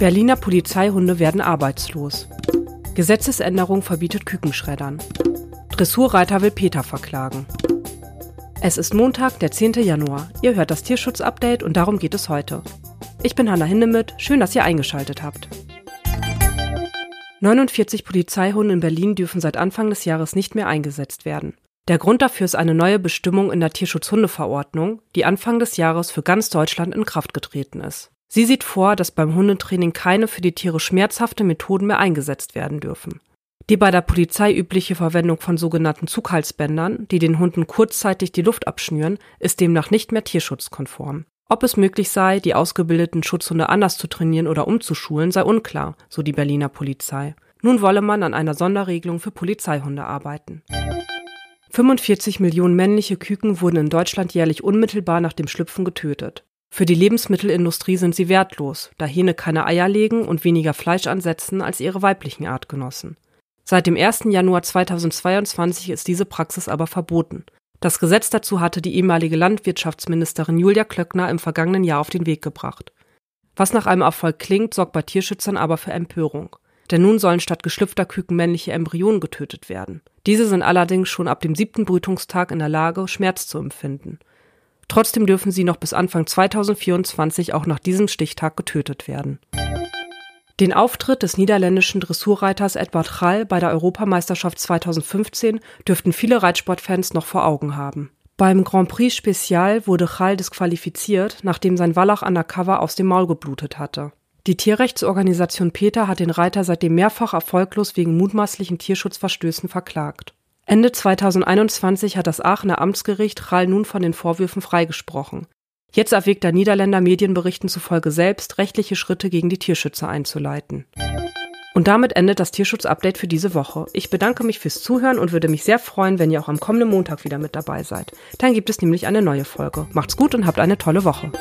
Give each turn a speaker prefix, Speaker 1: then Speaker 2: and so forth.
Speaker 1: Berliner Polizeihunde werden arbeitslos. Gesetzesänderung verbietet Kükenschreddern. Dressurreiter will Peter verklagen. Es ist Montag, der 10. Januar. Ihr hört das Tierschutz-Update und darum geht es heute. Ich bin Hanna Hindemith. Schön, dass ihr eingeschaltet habt. 49 Polizeihunde in Berlin dürfen seit Anfang des Jahres nicht mehr eingesetzt werden. Der Grund dafür ist eine neue Bestimmung in der Tierschutzhundeverordnung, die Anfang des Jahres für ganz Deutschland in Kraft getreten ist. Sie sieht vor, dass beim Hundetraining keine für die Tiere schmerzhafte Methoden mehr eingesetzt werden dürfen. Die bei der Polizei übliche Verwendung von sogenannten Zughalsbändern, die den Hunden kurzzeitig die Luft abschnüren, ist demnach nicht mehr tierschutzkonform. Ob es möglich sei, die ausgebildeten Schutzhunde anders zu trainieren oder umzuschulen, sei unklar, so die Berliner Polizei. Nun wolle man an einer Sonderregelung für Polizeihunde arbeiten. 45 Millionen männliche Küken wurden in Deutschland jährlich unmittelbar nach dem Schlüpfen getötet. Für die Lebensmittelindustrie sind sie wertlos, da Hähne keine Eier legen und weniger Fleisch ansetzen als ihre weiblichen Artgenossen. Seit dem 1. Januar 2022 ist diese Praxis aber verboten. Das Gesetz dazu hatte die ehemalige Landwirtschaftsministerin Julia Klöckner im vergangenen Jahr auf den Weg gebracht. Was nach einem Erfolg klingt, sorgt bei Tierschützern aber für Empörung. Denn nun sollen statt geschlüpfter Küken männliche Embryonen getötet werden. Diese sind allerdings schon ab dem siebten Brütungstag in der Lage, Schmerz zu empfinden. Trotzdem dürfen sie noch bis Anfang 2024 auch nach diesem Stichtag getötet werden. Den Auftritt des niederländischen Dressurreiters Edward Hall bei der Europameisterschaft 2015 dürften viele Reitsportfans noch vor Augen haben. Beim Grand Prix Spezial wurde Hall disqualifiziert, nachdem sein Wallach undercover aus dem Maul geblutet hatte. Die Tierrechtsorganisation PETA hat den Reiter seitdem mehrfach erfolglos wegen mutmaßlichen Tierschutzverstößen verklagt. Ende 2021 hat das Aachener Amtsgericht Rall nun von den Vorwürfen freigesprochen. Jetzt erwägt der Niederländer Medienberichten zufolge selbst, rechtliche Schritte gegen die Tierschützer einzuleiten. Und damit endet das Tierschutz-Update für diese Woche. Ich bedanke mich fürs Zuhören und würde mich sehr freuen, wenn ihr auch am kommenden Montag wieder mit dabei seid. Dann gibt es nämlich eine neue Folge. Macht's gut und habt eine tolle Woche.